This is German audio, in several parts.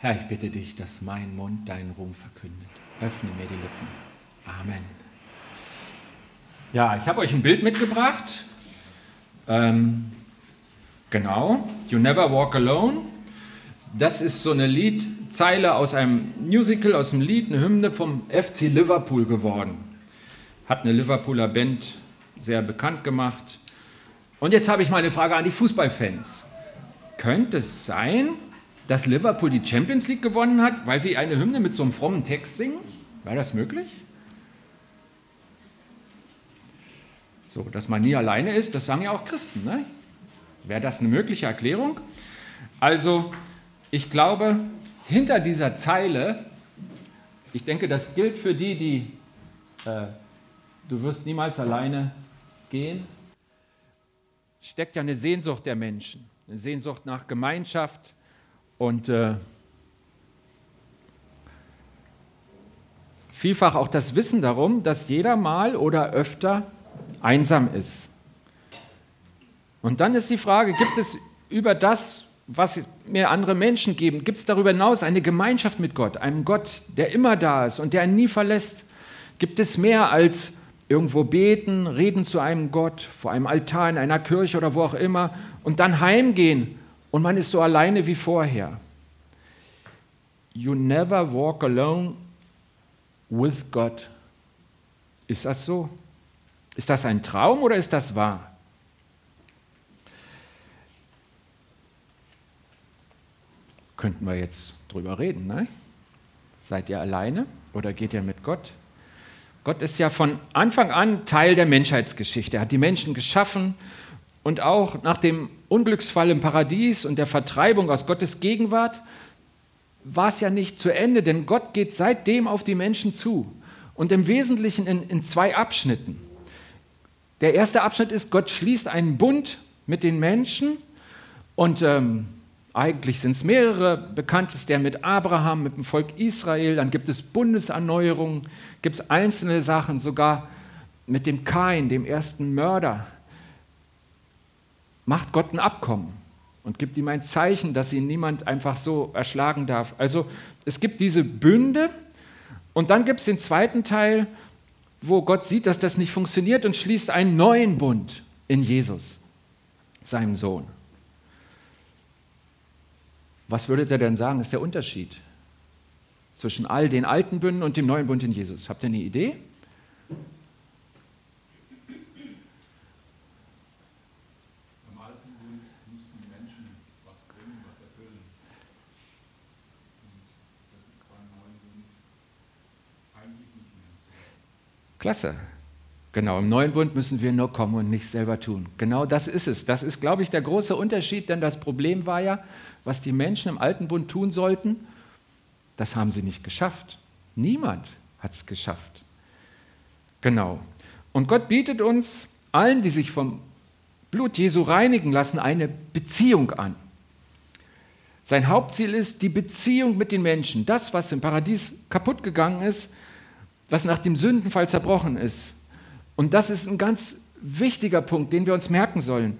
Herr, ich bitte dich, dass mein Mund deinen Ruhm verkündet. Öffne mir die Lippen. Amen. Ja, ich habe euch ein Bild mitgebracht. Ähm, genau, You Never Walk Alone. Das ist so eine Liedzeile aus einem Musical, aus dem Lied, eine Hymne vom FC Liverpool geworden. Hat eine Liverpooler Band sehr bekannt gemacht. Und jetzt habe ich mal eine Frage an die Fußballfans. Könnte es sein, dass Liverpool die Champions League gewonnen hat, weil sie eine Hymne mit so einem frommen Text singen? Wäre das möglich? So, dass man nie alleine ist, das sagen ja auch Christen. Ne? Wäre das eine mögliche Erklärung? Also, ich glaube, hinter dieser Zeile, ich denke, das gilt für die, die äh, du wirst niemals alleine gehen, steckt ja eine Sehnsucht der Menschen, eine Sehnsucht nach Gemeinschaft und äh, vielfach auch das Wissen darum, dass jeder mal oder öfter einsam ist. Und dann ist die Frage, gibt es über das, was mir andere Menschen geben, gibt es darüber hinaus eine Gemeinschaft mit Gott, einem Gott, der immer da ist und der einen nie verlässt? Gibt es mehr als irgendwo beten, reden zu einem Gott, vor einem Altar in einer Kirche oder wo auch immer und dann heimgehen und man ist so alleine wie vorher. You never walk alone with God. Ist das so? Ist das ein Traum oder ist das wahr? Könnten wir jetzt drüber reden, ne? Seid ihr alleine oder geht ihr mit Gott? Gott ist ja von Anfang an Teil der Menschheitsgeschichte. Er hat die Menschen geschaffen und auch nach dem Unglücksfall im Paradies und der Vertreibung aus Gottes Gegenwart war es ja nicht zu Ende, denn Gott geht seitdem auf die Menschen zu und im Wesentlichen in, in zwei Abschnitten. Der erste Abschnitt ist, Gott schließt einen Bund mit den Menschen und ähm, eigentlich sind es mehrere. Bekannt ist der mit Abraham, mit dem Volk Israel. Dann gibt es Bundeserneuerungen, gibt es einzelne Sachen, sogar mit dem Kain, dem ersten Mörder. Macht Gott ein Abkommen und gibt ihm ein Zeichen, dass ihn niemand einfach so erschlagen darf. Also es gibt diese Bünde und dann gibt es den zweiten Teil, wo Gott sieht, dass das nicht funktioniert und schließt einen neuen Bund in Jesus, seinem Sohn. Was würdet ihr denn sagen, ist der Unterschied zwischen all den alten Bünden und dem neuen Bund in Jesus? Habt ihr eine Idee? Im alten Bund mussten die Menschen was bringen, was erfüllen. Das ist beim neuen Bund eigentlich nicht mehr. Klasse. Genau, im neuen Bund müssen wir nur kommen und nichts selber tun. Genau das ist es. Das ist, glaube ich, der große Unterschied, denn das Problem war ja, was die Menschen im alten Bund tun sollten, das haben sie nicht geschafft. Niemand hat es geschafft. Genau. Und Gott bietet uns allen, die sich vom Blut Jesu reinigen lassen, eine Beziehung an. Sein Hauptziel ist die Beziehung mit den Menschen. Das, was im Paradies kaputt gegangen ist, was nach dem Sündenfall zerbrochen ist, und das ist ein ganz wichtiger Punkt, den wir uns merken sollen.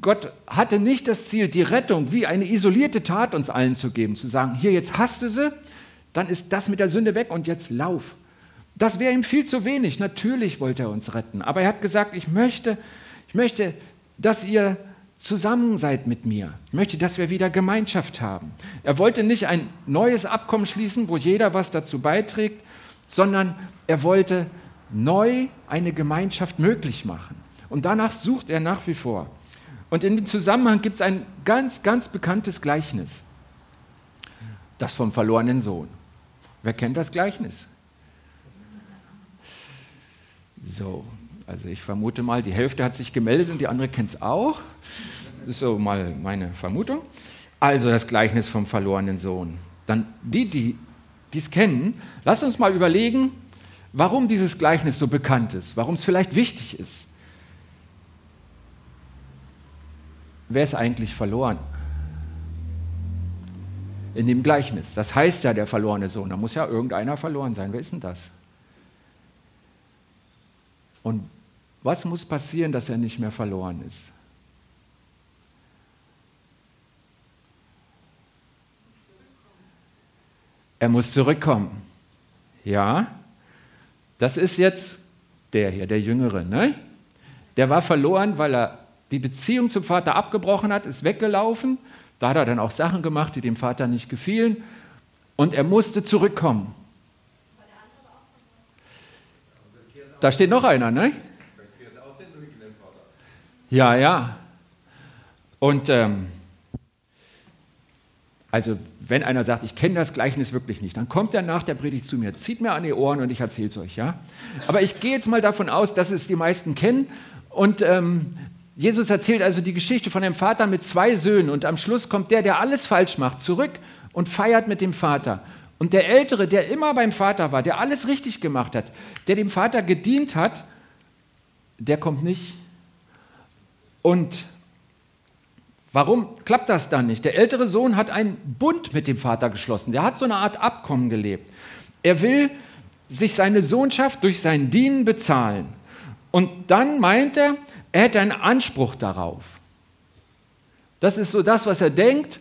Gott hatte nicht das Ziel, die Rettung wie eine isolierte Tat uns allen zu geben, zu sagen, hier jetzt hast du sie, dann ist das mit der Sünde weg und jetzt lauf. Das wäre ihm viel zu wenig. Natürlich wollte er uns retten, aber er hat gesagt, ich möchte, ich möchte, dass ihr zusammen seid mit mir. Ich möchte, dass wir wieder Gemeinschaft haben. Er wollte nicht ein neues Abkommen schließen, wo jeder was dazu beiträgt, sondern er wollte neu eine Gemeinschaft möglich machen. Und danach sucht er nach wie vor. Und in dem Zusammenhang gibt es ein ganz, ganz bekanntes Gleichnis. Das vom verlorenen Sohn. Wer kennt das Gleichnis? So, also ich vermute mal, die Hälfte hat sich gemeldet und die andere kennt es auch. Das ist so mal meine Vermutung. Also das Gleichnis vom verlorenen Sohn. Dann die, die dies kennen, lasst uns mal überlegen, warum dieses Gleichnis so bekannt ist, warum es vielleicht wichtig ist. Wer ist eigentlich verloren? In dem Gleichnis. Das heißt ja der verlorene Sohn. Da muss ja irgendeiner verloren sein. Wer ist denn das? Und was muss passieren, dass er nicht mehr verloren ist? Er muss zurückkommen. Ja, das ist jetzt der hier, der Jüngere. Ne? Der war verloren, weil er die Beziehung zum Vater abgebrochen hat, ist weggelaufen. Da hat er dann auch Sachen gemacht, die dem Vater nicht gefielen. Und er musste zurückkommen. Da steht noch einer, ne? Ja, ja. Und ähm, also wenn einer sagt, ich kenne das Gleichnis wirklich nicht, dann kommt er nach der Predigt zu mir, zieht mir an die Ohren und ich erzähle es euch. Ja? Aber ich gehe jetzt mal davon aus, dass es die meisten kennen. Und ähm, Jesus erzählt also die Geschichte von dem Vater mit zwei Söhnen. Und am Schluss kommt der, der alles falsch macht, zurück und feiert mit dem Vater. Und der Ältere, der immer beim Vater war, der alles richtig gemacht hat, der dem Vater gedient hat, der kommt nicht. Und warum klappt das dann nicht? Der ältere Sohn hat einen Bund mit dem Vater geschlossen. Der hat so eine Art Abkommen gelebt. Er will sich seine Sohnschaft durch sein Dienen bezahlen. Und dann meint er, er hätte einen Anspruch darauf. Das ist so das, was er denkt.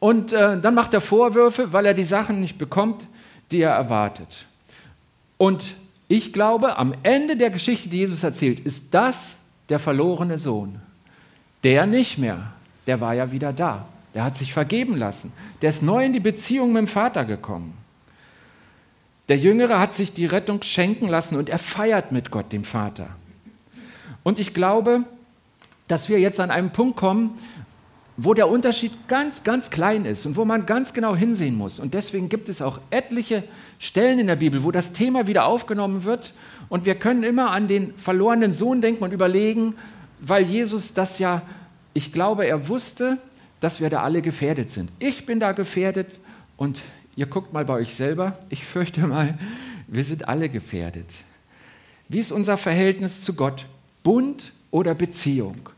Und äh, dann macht er Vorwürfe, weil er die Sachen nicht bekommt, die er erwartet. Und ich glaube, am Ende der Geschichte, die Jesus erzählt, ist das der verlorene Sohn. Der nicht mehr. Der war ja wieder da. Der hat sich vergeben lassen. Der ist neu in die Beziehung mit dem Vater gekommen. Der Jüngere hat sich die Rettung schenken lassen und er feiert mit Gott, dem Vater. Und ich glaube, dass wir jetzt an einem Punkt kommen, wo der Unterschied ganz, ganz klein ist und wo man ganz genau hinsehen muss. Und deswegen gibt es auch etliche Stellen in der Bibel, wo das Thema wieder aufgenommen wird. Und wir können immer an den verlorenen Sohn denken und überlegen, weil Jesus das ja, ich glaube, er wusste, dass wir da alle gefährdet sind. Ich bin da gefährdet und ihr guckt mal bei euch selber. Ich fürchte mal, wir sind alle gefährdet. Wie ist unser Verhältnis zu Gott? Bund oder Beziehung?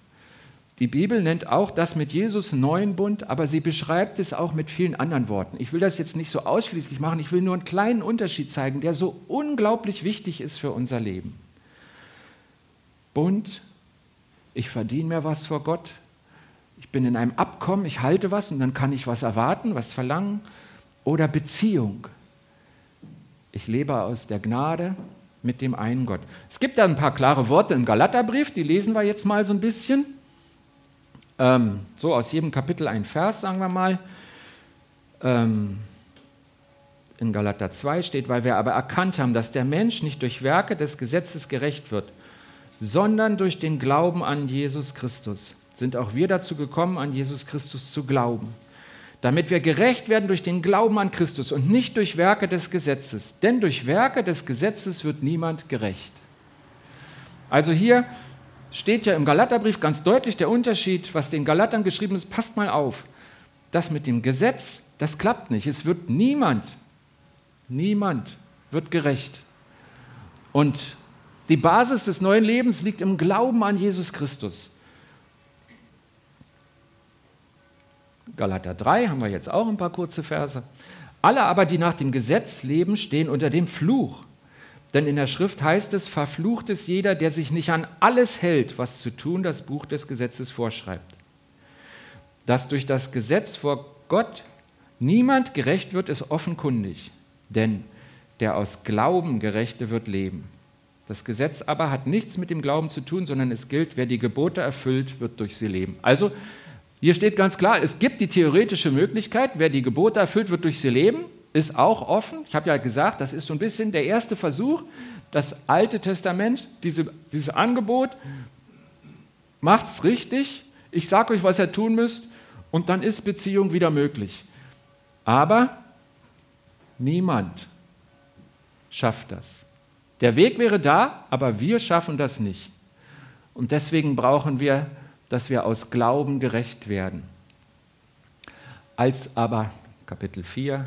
Die Bibel nennt auch das mit Jesus neuen Bund, aber sie beschreibt es auch mit vielen anderen Worten. Ich will das jetzt nicht so ausschließlich machen, ich will nur einen kleinen Unterschied zeigen, der so unglaublich wichtig ist für unser Leben. Bund, ich verdiene mir was vor Gott, bin in einem Abkommen, ich halte was und dann kann ich was erwarten, was verlangen. Oder Beziehung, ich lebe aus der Gnade mit dem einen Gott. Es gibt da ein paar klare Worte im Galaterbrief, die lesen wir jetzt mal so ein bisschen. Ähm, so aus jedem Kapitel ein Vers, sagen wir mal. Ähm, in Galater 2 steht, weil wir aber erkannt haben, dass der Mensch nicht durch Werke des Gesetzes gerecht wird, sondern durch den Glauben an Jesus Christus, sind auch wir dazu gekommen, an Jesus Christus zu glauben, damit wir gerecht werden durch den Glauben an Christus und nicht durch Werke des Gesetzes. Denn durch Werke des Gesetzes wird niemand gerecht. Also hier steht ja im Galaterbrief ganz deutlich der Unterschied, was den Galatern geschrieben ist. Passt mal auf. Das mit dem Gesetz, das klappt nicht. Es wird niemand, niemand wird gerecht. Und die Basis des neuen Lebens liegt im Glauben an Jesus Christus. Galater 3 haben wir jetzt auch ein paar kurze Verse. Alle aber, die nach dem Gesetz leben, stehen unter dem Fluch. Denn in der Schrift heißt es, verflucht ist jeder, der sich nicht an alles hält, was zu tun das Buch des Gesetzes vorschreibt. Dass durch das Gesetz vor Gott niemand gerecht wird, ist offenkundig. Denn der aus Glauben Gerechte wird leben. Das Gesetz aber hat nichts mit dem Glauben zu tun, sondern es gilt, wer die Gebote erfüllt, wird durch sie leben. Also, hier steht ganz klar, es gibt die theoretische Möglichkeit, wer die Gebote erfüllt, wird durch sie leben ist auch offen. Ich habe ja gesagt, das ist so ein bisschen der erste Versuch, das Alte Testament, diese, dieses Angebot, macht es richtig, ich sage euch, was ihr tun müsst, und dann ist Beziehung wieder möglich. Aber niemand schafft das. Der Weg wäre da, aber wir schaffen das nicht. Und deswegen brauchen wir, dass wir aus Glauben gerecht werden. Als aber, Kapitel 4,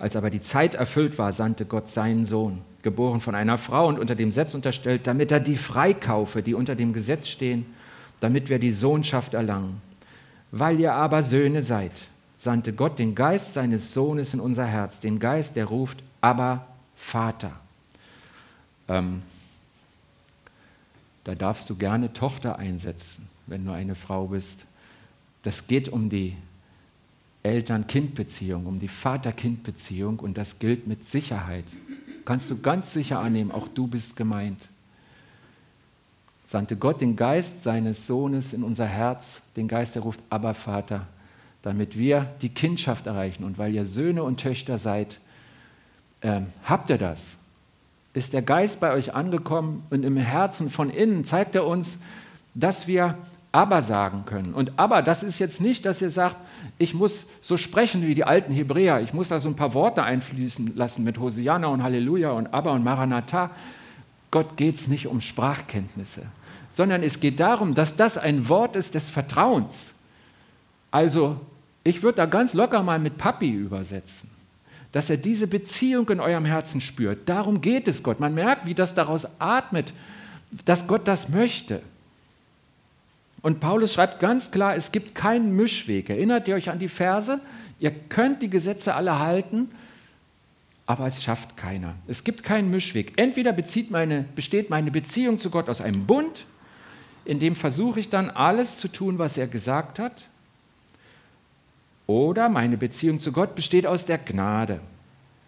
als aber die Zeit erfüllt war, sandte Gott seinen Sohn, geboren von einer Frau und unter dem Gesetz unterstellt, damit er die freikaufe, die unter dem Gesetz stehen, damit wir die Sohnschaft erlangen. Weil ihr aber Söhne seid, sandte Gott den Geist seines Sohnes in unser Herz, den Geist, der ruft, aber Vater. Ähm, da darfst du gerne Tochter einsetzen, wenn du eine Frau bist. Das geht um die Eltern-Kind-Beziehung, um die Vater-Kind-Beziehung und das gilt mit Sicherheit. Kannst du ganz sicher annehmen, auch du bist gemeint. Sandte Gott den Geist seines Sohnes in unser Herz, den Geist, der ruft, aber Vater, damit wir die Kindschaft erreichen. Und weil ihr Söhne und Töchter seid, äh, habt ihr das. Ist der Geist bei euch angekommen und im Herzen von innen zeigt er uns, dass wir aber sagen können. Und aber, das ist jetzt nicht, dass ihr sagt, ich muss so sprechen wie die alten Hebräer, ich muss da so ein paar Worte einfließen lassen mit Hosianna und Halleluja und aber und Maranatha. Gott geht es nicht um Sprachkenntnisse, sondern es geht darum, dass das ein Wort ist des Vertrauens. Also, ich würde da ganz locker mal mit Papi übersetzen, dass er diese Beziehung in eurem Herzen spürt. Darum geht es Gott. Man merkt, wie das daraus atmet, dass Gott das möchte. Und Paulus schreibt ganz klar, es gibt keinen Mischweg. Erinnert ihr euch an die Verse? Ihr könnt die Gesetze alle halten, aber es schafft keiner. Es gibt keinen Mischweg. Entweder meine, besteht meine Beziehung zu Gott aus einem Bund, in dem versuche ich dann alles zu tun, was er gesagt hat, oder meine Beziehung zu Gott besteht aus der Gnade.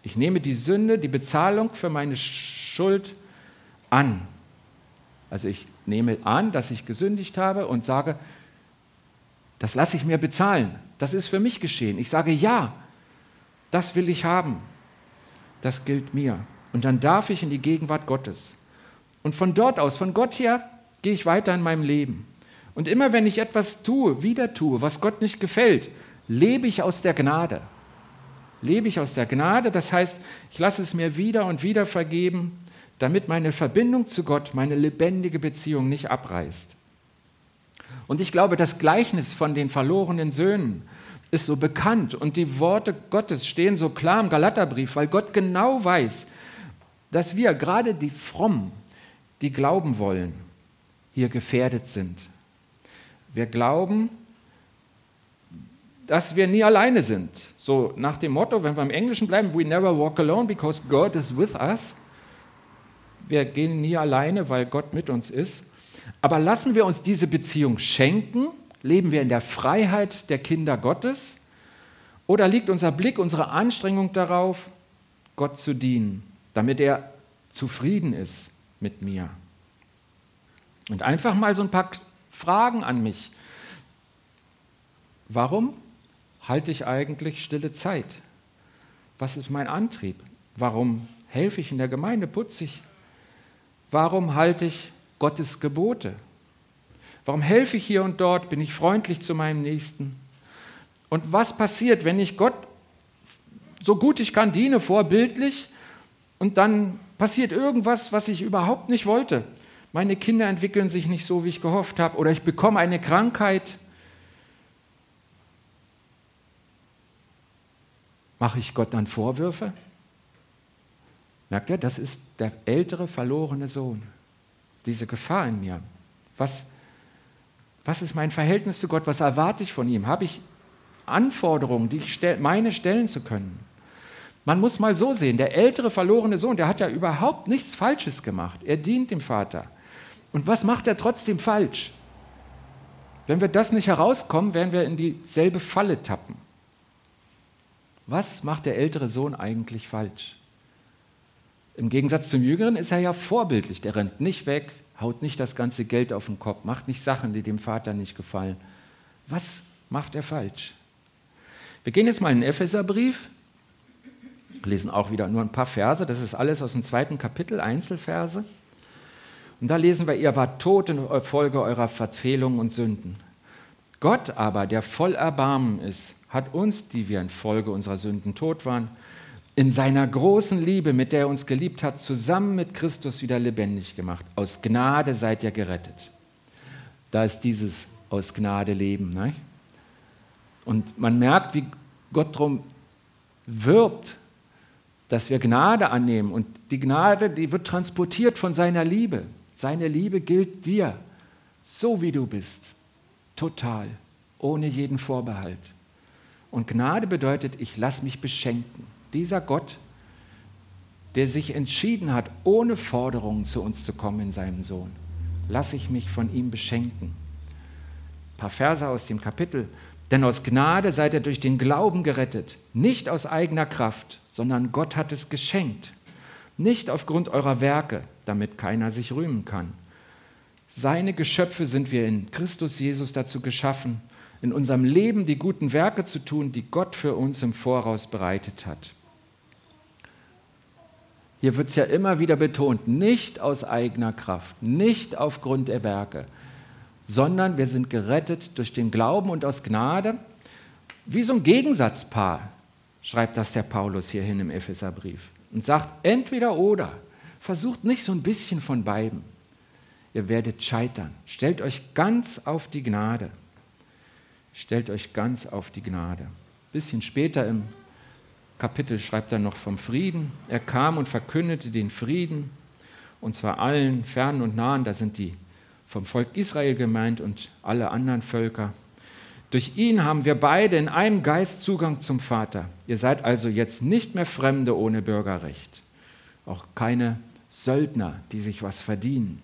Ich nehme die Sünde, die Bezahlung für meine Schuld an. Also ich nehme an, dass ich gesündigt habe und sage, das lasse ich mir bezahlen. Das ist für mich geschehen. Ich sage ja, das will ich haben. Das gilt mir. Und dann darf ich in die Gegenwart Gottes. Und von dort aus, von Gott her, gehe ich weiter in meinem Leben. Und immer wenn ich etwas tue, wieder tue, was Gott nicht gefällt, lebe ich aus der Gnade. Lebe ich aus der Gnade, das heißt, ich lasse es mir wieder und wieder vergeben damit meine Verbindung zu Gott, meine lebendige Beziehung nicht abreißt. Und ich glaube, das Gleichnis von den verlorenen Söhnen ist so bekannt und die Worte Gottes stehen so klar im Galaterbrief, weil Gott genau weiß, dass wir, gerade die Frommen, die glauben wollen, hier gefährdet sind. Wir glauben, dass wir nie alleine sind. So nach dem Motto, wenn wir im Englischen bleiben, we never walk alone because God is with us wir gehen nie alleine, weil Gott mit uns ist. Aber lassen wir uns diese Beziehung schenken? Leben wir in der Freiheit der Kinder Gottes? Oder liegt unser Blick, unsere Anstrengung darauf, Gott zu dienen, damit er zufrieden ist mit mir? Und einfach mal so ein paar Fragen an mich. Warum halte ich eigentlich stille Zeit? Was ist mein Antrieb? Warum helfe ich in der Gemeinde? Putze ich? Warum halte ich Gottes Gebote? Warum helfe ich hier und dort? Bin ich freundlich zu meinem Nächsten? Und was passiert, wenn ich Gott so gut ich kann diene, vorbildlich, und dann passiert irgendwas, was ich überhaupt nicht wollte? Meine Kinder entwickeln sich nicht so, wie ich gehofft habe, oder ich bekomme eine Krankheit. Mache ich Gott dann Vorwürfe? Merkt ihr, das ist der ältere verlorene Sohn. Diese Gefahr in mir. Was, was ist mein Verhältnis zu Gott? Was erwarte ich von ihm? Habe ich Anforderungen, die ich stell, meine stellen zu können? Man muss mal so sehen, der ältere verlorene Sohn, der hat ja überhaupt nichts Falsches gemacht. Er dient dem Vater. Und was macht er trotzdem falsch? Wenn wir das nicht herauskommen, werden wir in dieselbe Falle tappen. Was macht der ältere Sohn eigentlich falsch? Im Gegensatz zum Jüngeren ist er ja vorbildlich. Der rennt nicht weg, haut nicht das ganze Geld auf den Kopf, macht nicht Sachen, die dem Vater nicht gefallen. Was macht er falsch? Wir gehen jetzt mal in den Epheserbrief, lesen auch wieder nur ein paar Verse. Das ist alles aus dem zweiten Kapitel, Einzelverse. Und da lesen wir, ihr wart tot in Folge eurer Verfehlungen und Sünden. Gott aber, der voll Erbarmen ist, hat uns, die wir in Folge unserer Sünden tot waren, in seiner großen Liebe, mit der er uns geliebt hat, zusammen mit Christus wieder lebendig gemacht. Aus Gnade seid ihr gerettet. Da ist dieses aus Gnade leben. Ne? Und man merkt, wie Gott darum wirbt, dass wir Gnade annehmen. Und die Gnade, die wird transportiert von seiner Liebe. Seine Liebe gilt dir, so wie du bist, total, ohne jeden Vorbehalt. Und Gnade bedeutet, ich lasse mich beschenken. Dieser Gott, der sich entschieden hat, ohne Forderungen zu uns zu kommen in seinem Sohn, lasse ich mich von ihm beschenken. Ein paar Verse aus dem Kapitel. Denn aus Gnade seid ihr durch den Glauben gerettet, nicht aus eigener Kraft, sondern Gott hat es geschenkt, nicht aufgrund eurer Werke, damit keiner sich rühmen kann. Seine Geschöpfe sind wir in Christus Jesus dazu geschaffen, in unserem Leben die guten Werke zu tun, die Gott für uns im Voraus bereitet hat. Hier wird es ja immer wieder betont, nicht aus eigener Kraft, nicht aufgrund der Werke, sondern wir sind gerettet durch den Glauben und aus Gnade. Wie so ein Gegensatzpaar schreibt das der Paulus hierhin im Epheserbrief und sagt entweder oder. Versucht nicht so ein bisschen von beiden. Ihr werdet scheitern. Stellt euch ganz auf die Gnade. Stellt euch ganz auf die Gnade. Ein bisschen später im Kapitel schreibt er noch vom Frieden. Er kam und verkündete den Frieden, und zwar allen, fernen und nahen, da sind die vom Volk Israel gemeint und alle anderen Völker. Durch ihn haben wir beide in einem Geist Zugang zum Vater. Ihr seid also jetzt nicht mehr Fremde ohne Bürgerrecht, auch keine Söldner, die sich was verdienen,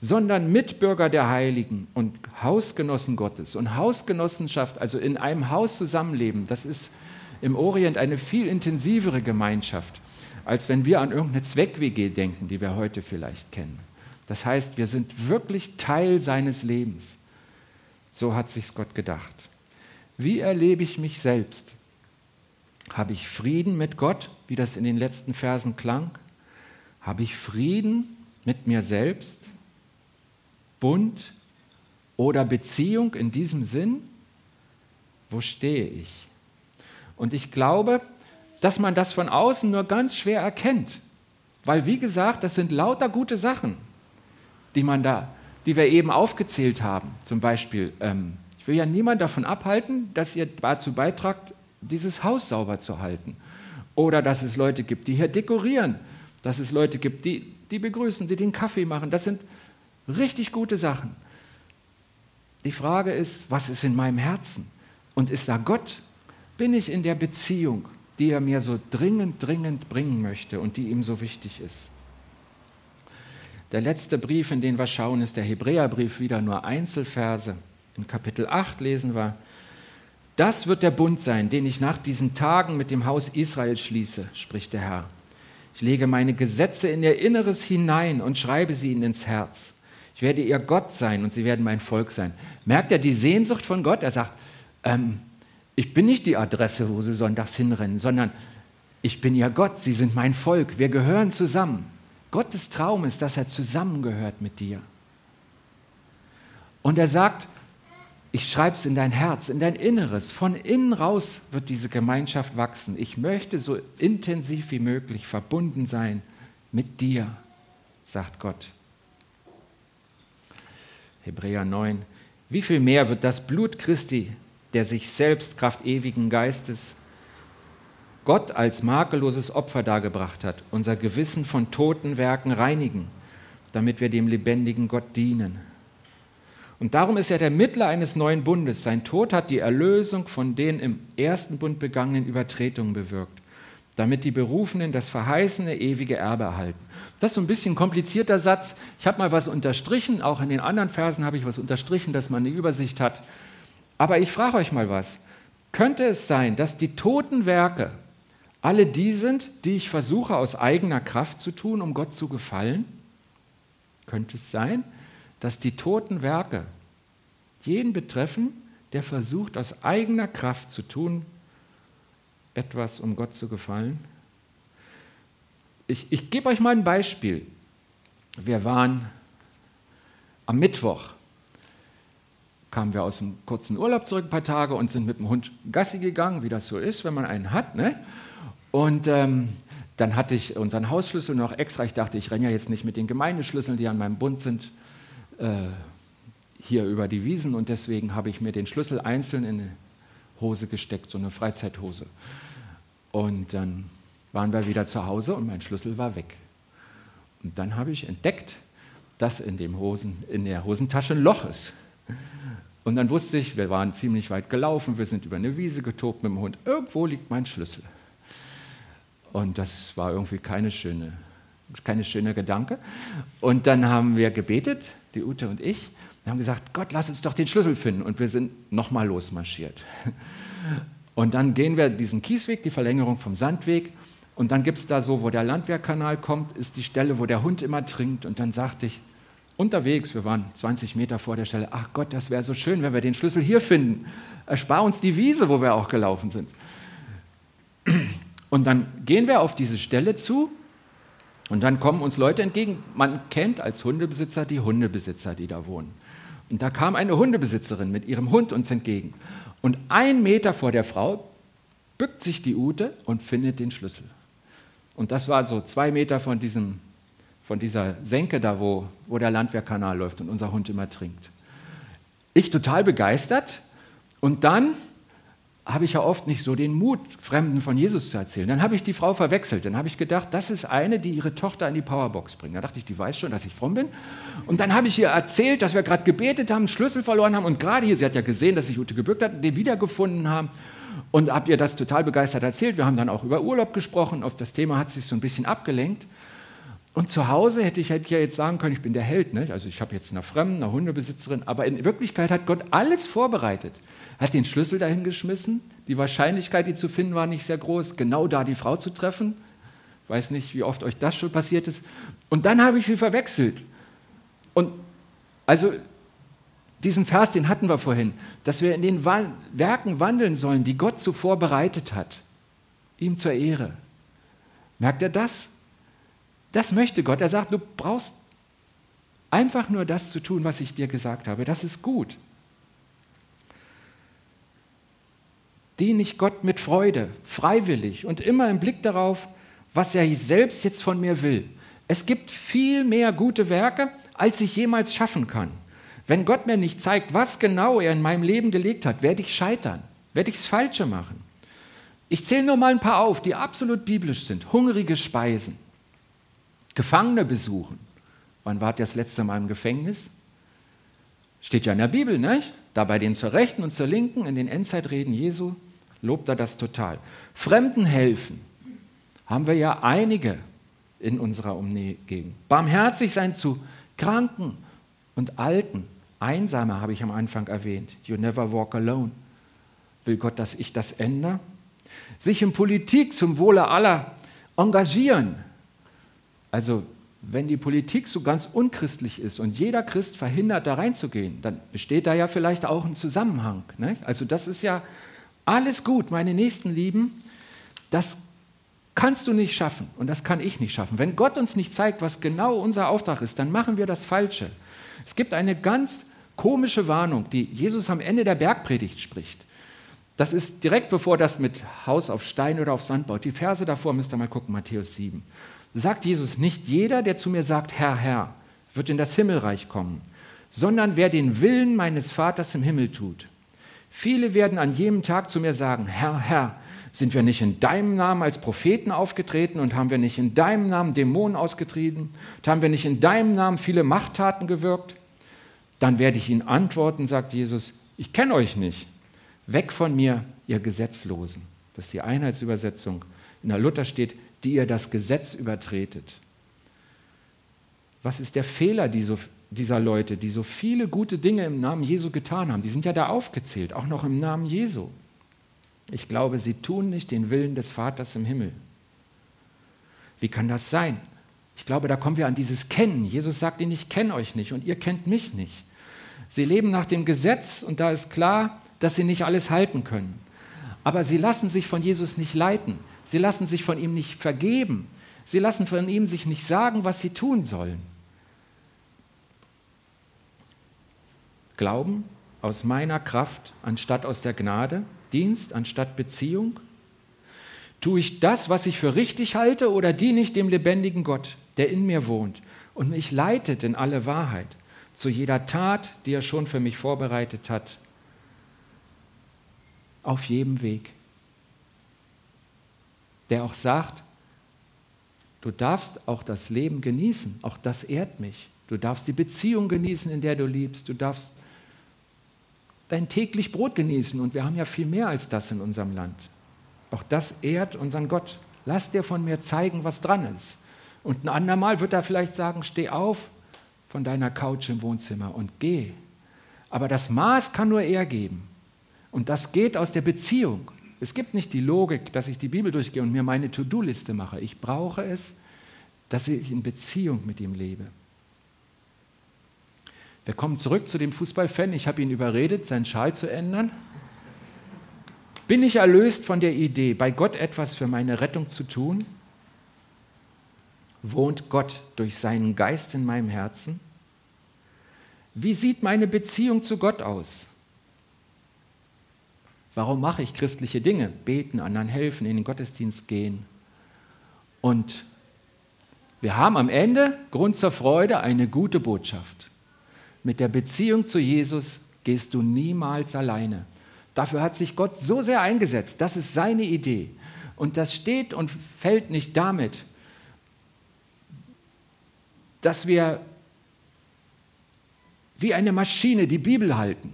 sondern Mitbürger der Heiligen und Hausgenossen Gottes. Und Hausgenossenschaft, also in einem Haus zusammenleben, das ist im Orient eine viel intensivere Gemeinschaft, als wenn wir an irgendeine Zweck-WG denken, die wir heute vielleicht kennen. Das heißt, wir sind wirklich Teil seines Lebens. So hat sich Gott gedacht. Wie erlebe ich mich selbst? Habe ich Frieden mit Gott, wie das in den letzten Versen klang? Habe ich Frieden mit mir selbst? Bund oder Beziehung in diesem Sinn? Wo stehe ich? Und ich glaube, dass man das von außen nur ganz schwer erkennt. Weil, wie gesagt, das sind lauter gute Sachen die man da, die wir eben aufgezählt haben. Zum Beispiel, ähm, ich will ja niemand davon abhalten, dass ihr dazu beitragt, dieses Haus sauber zu halten. Oder dass es Leute gibt, die hier dekorieren. Dass es Leute gibt, die, die begrüßen, die den Kaffee machen. Das sind richtig gute Sachen. Die Frage ist, was ist in meinem Herzen? Und ist da Gott? Bin ich in der Beziehung, die er mir so dringend, dringend bringen möchte und die ihm so wichtig ist? Der letzte Brief, in den wir schauen, ist der Hebräerbrief, wieder nur Einzelverse. In Kapitel 8 lesen wir, das wird der Bund sein, den ich nach diesen Tagen mit dem Haus Israel schließe, spricht der Herr. Ich lege meine Gesetze in ihr Inneres hinein und schreibe sie ihnen ins Herz. Ich werde ihr Gott sein und sie werden mein Volk sein. Merkt er die Sehnsucht von Gott? Er sagt, ähm, ich bin nicht die Adresse, wo sie sonntags hinrennen, sondern ich bin ihr Gott, sie sind mein Volk, wir gehören zusammen. Gottes Traum ist, dass er zusammengehört mit dir. Und er sagt, ich schreibe es in dein Herz, in dein Inneres. Von innen raus wird diese Gemeinschaft wachsen. Ich möchte so intensiv wie möglich verbunden sein mit dir, sagt Gott. Hebräer 9. Wie viel mehr wird das Blut Christi, der sich selbst Kraft ewigen Geistes Gott als makelloses Opfer dargebracht hat, unser Gewissen von toten Werken reinigen, damit wir dem lebendigen Gott dienen. Und darum ist er der Mittler eines neuen Bundes. Sein Tod hat die Erlösung von den im ersten Bund begangenen Übertretungen bewirkt, damit die Berufenen das verheißene ewige Erbe erhalten. Das ist so ein bisschen ein komplizierter Satz. Ich habe mal was unterstrichen, auch in den anderen Versen habe ich was unterstrichen, dass man eine Übersicht hat. Aber ich frage euch mal was. Könnte es sein, dass die toten Werke, alle die sind, die ich versuche aus eigener Kraft zu tun, um Gott zu gefallen? Könnte es sein, dass die toten Werke jeden betreffen, der versucht aus eigener Kraft zu tun, etwas, um Gott zu gefallen? Ich, ich gebe euch mal ein Beispiel. Wir waren am Mittwoch, kamen wir aus einem kurzen Urlaub zurück, ein paar Tage, und sind mit dem Hund Gassi gegangen, wie das so ist, wenn man einen hat. Ne? Und ähm, dann hatte ich unseren Hausschlüssel noch extra. Ich dachte, ich renne ja jetzt nicht mit den Gemeindeschlüsseln, die an meinem Bund sind, äh, hier über die Wiesen. Und deswegen habe ich mir den Schlüssel einzeln in eine Hose gesteckt, so eine Freizeithose. Und dann waren wir wieder zu Hause und mein Schlüssel war weg. Und dann habe ich entdeckt, dass in, dem Hosen, in der Hosentasche ein Loch ist. Und dann wusste ich, wir waren ziemlich weit gelaufen, wir sind über eine Wiese getobt mit dem Hund. Irgendwo liegt mein Schlüssel. Und das war irgendwie keine schöne, keine schöne Gedanke. Und dann haben wir gebetet, die Ute und ich, Wir haben gesagt, Gott, lass uns doch den Schlüssel finden. Und wir sind nochmal losmarschiert. Und dann gehen wir diesen Kiesweg, die Verlängerung vom Sandweg. Und dann gibt es da so, wo der Landwehrkanal kommt, ist die Stelle, wo der Hund immer trinkt. Und dann sagte ich, unterwegs, wir waren 20 Meter vor der Stelle, ach Gott, das wäre so schön, wenn wir den Schlüssel hier finden. Erspar uns die Wiese, wo wir auch gelaufen sind. Und dann gehen wir auf diese Stelle zu und dann kommen uns Leute entgegen. Man kennt als Hundebesitzer die Hundebesitzer, die da wohnen. Und da kam eine Hundebesitzerin mit ihrem Hund uns entgegen. Und ein Meter vor der Frau bückt sich die Ute und findet den Schlüssel. Und das war so zwei Meter von, diesem, von dieser Senke da, wo, wo der Landwehrkanal läuft und unser Hund immer trinkt. Ich total begeistert. Und dann habe ich ja oft nicht so den Mut, Fremden von Jesus zu erzählen. Dann habe ich die Frau verwechselt. Dann habe ich gedacht, das ist eine, die ihre Tochter in die Powerbox bringt. Da dachte ich, die weiß schon, dass ich fromm bin. Und dann habe ich ihr erzählt, dass wir gerade gebetet haben, Schlüssel verloren haben und gerade hier, sie hat ja gesehen, dass sich Ute gebückt hat, den wiedergefunden haben. Und habe ihr das total begeistert erzählt. Wir haben dann auch über Urlaub gesprochen. Auf das Thema hat sich so ein bisschen abgelenkt. Und zu Hause hätte ich, hätte ich ja jetzt sagen können, ich bin der Held. Ne? Also ich habe jetzt eine Fremden, eine Hundebesitzerin. Aber in Wirklichkeit hat Gott alles vorbereitet hat den Schlüssel dahin geschmissen. Die Wahrscheinlichkeit, die zu finden, war nicht sehr groß, genau da die Frau zu treffen. Ich weiß nicht, wie oft euch das schon passiert ist. Und dann habe ich sie verwechselt. Und also diesen Vers, den hatten wir vorhin, dass wir in den Werken wandeln sollen, die Gott zuvor bereitet hat. Ihm zur Ehre. Merkt ihr das? Das möchte Gott. Er sagt, du brauchst einfach nur das zu tun, was ich dir gesagt habe. Das ist gut. diene ich Gott mit Freude, freiwillig und immer im Blick darauf, was er selbst jetzt von mir will. Es gibt viel mehr gute Werke, als ich jemals schaffen kann. Wenn Gott mir nicht zeigt, was genau er in meinem Leben gelegt hat, werde ich scheitern, werde ich das Falsche machen. Ich zähle nur mal ein paar auf, die absolut biblisch sind. Hungrige Speisen, Gefangene besuchen. Wann wart ihr das letzte Mal im Gefängnis? Steht ja in der Bibel, nicht? Da bei denen zur Rechten und zur Linken in den Endzeitreden Jesu lobt er das total. Fremden helfen haben wir ja einige in unserer Umgebung. Barmherzig sein zu Kranken und Alten. Einsame habe ich am Anfang erwähnt. You never walk alone. Will Gott, dass ich das ändere? Sich in Politik zum Wohle aller engagieren. Also wenn die Politik so ganz unchristlich ist und jeder Christ verhindert, da reinzugehen, dann besteht da ja vielleicht auch ein Zusammenhang. Ne? Also das ist ja alles gut, meine Nächsten lieben, das kannst du nicht schaffen und das kann ich nicht schaffen. Wenn Gott uns nicht zeigt, was genau unser Auftrag ist, dann machen wir das Falsche. Es gibt eine ganz komische Warnung, die Jesus am Ende der Bergpredigt spricht. Das ist direkt bevor das mit Haus auf Stein oder auf Sand baut. Die Verse davor müsst ihr mal gucken, Matthäus 7. Sagt Jesus, nicht jeder, der zu mir sagt, Herr, Herr, wird in das Himmelreich kommen, sondern wer den Willen meines Vaters im Himmel tut. Viele werden an jedem Tag zu mir sagen, Herr, Herr, sind wir nicht in deinem Namen als Propheten aufgetreten und haben wir nicht in deinem Namen Dämonen ausgetrieben und haben wir nicht in deinem Namen viele Machttaten gewirkt? Dann werde ich ihnen antworten, sagt Jesus, ich kenne euch nicht. Weg von mir, ihr Gesetzlosen. Das ist die Einheitsübersetzung. In der Luther steht, die ihr das Gesetz übertretet. Was ist der Fehler, dieser Leute, die so viele gute Dinge im Namen Jesu getan haben, die sind ja da aufgezählt, auch noch im Namen Jesu. Ich glaube, sie tun nicht den Willen des Vaters im Himmel. Wie kann das sein? Ich glaube, da kommen wir an dieses Kennen. Jesus sagt ihnen, ich kenne euch nicht und ihr kennt mich nicht. Sie leben nach dem Gesetz und da ist klar, dass sie nicht alles halten können. Aber sie lassen sich von Jesus nicht leiten. Sie lassen sich von ihm nicht vergeben. Sie lassen von ihm sich nicht sagen, was sie tun sollen. Glauben aus meiner Kraft anstatt aus der Gnade? Dienst anstatt Beziehung? Tue ich das, was ich für richtig halte, oder diene ich dem lebendigen Gott, der in mir wohnt und mich leitet in alle Wahrheit, zu jeder Tat, die er schon für mich vorbereitet hat, auf jedem Weg? Der auch sagt, du darfst auch das Leben genießen, auch das ehrt mich. Du darfst die Beziehung genießen, in der du liebst. Du darfst dein täglich Brot genießen. Und wir haben ja viel mehr als das in unserem Land. Auch das ehrt unseren Gott. Lass dir von mir zeigen, was dran ist. Und ein andermal wird er vielleicht sagen, steh auf von deiner Couch im Wohnzimmer und geh Aber das Maß kann nur er geben. Und das geht aus der Beziehung. Es gibt nicht die Logik, dass ich die Bibel durchgehe und mir meine To-Do-Liste mache. Ich brauche es, dass ich in Beziehung mit ihm lebe. Wir kommen zurück zu dem Fußballfan. Ich habe ihn überredet, seinen Schal zu ändern. Bin ich erlöst von der Idee, bei Gott etwas für meine Rettung zu tun? Wohnt Gott durch seinen Geist in meinem Herzen? Wie sieht meine Beziehung zu Gott aus? Warum mache ich christliche Dinge? Beten, anderen helfen, in den Gottesdienst gehen. Und wir haben am Ende Grund zur Freude, eine gute Botschaft. Mit der Beziehung zu Jesus gehst du niemals alleine. Dafür hat sich Gott so sehr eingesetzt. Das ist seine Idee. Und das steht und fällt nicht damit, dass wir wie eine Maschine die Bibel halten,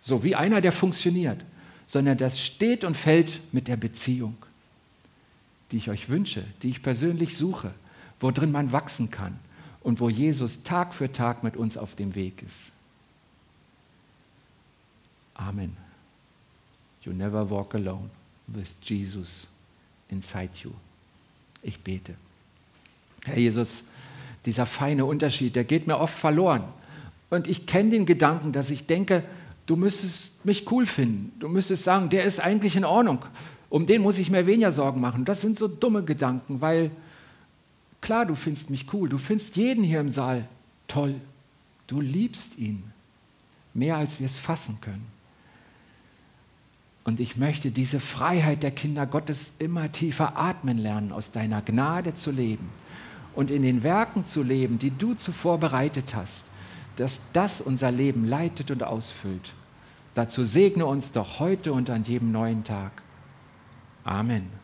so wie einer, der funktioniert, sondern das steht und fällt mit der Beziehung, die ich euch wünsche, die ich persönlich suche, worin man wachsen kann und wo Jesus Tag für Tag mit uns auf dem Weg ist. Amen. You never walk alone with Jesus inside you. Ich bete. Herr Jesus, dieser feine Unterschied, der geht mir oft verloren. Und ich kenne den Gedanken, dass ich denke, du müsstest mich cool finden. Du müsstest sagen, der ist eigentlich in Ordnung. Um den muss ich mir weniger Sorgen machen. Das sind so dumme Gedanken, weil klar, du findest mich cool. Du findest jeden hier im Saal toll. Du liebst ihn mehr, als wir es fassen können. Und ich möchte diese Freiheit der Kinder Gottes immer tiefer atmen lernen, aus deiner Gnade zu leben und in den Werken zu leben, die du zuvor bereitet hast, dass das unser Leben leitet und ausfüllt. Dazu segne uns doch heute und an jedem neuen Tag. Amen.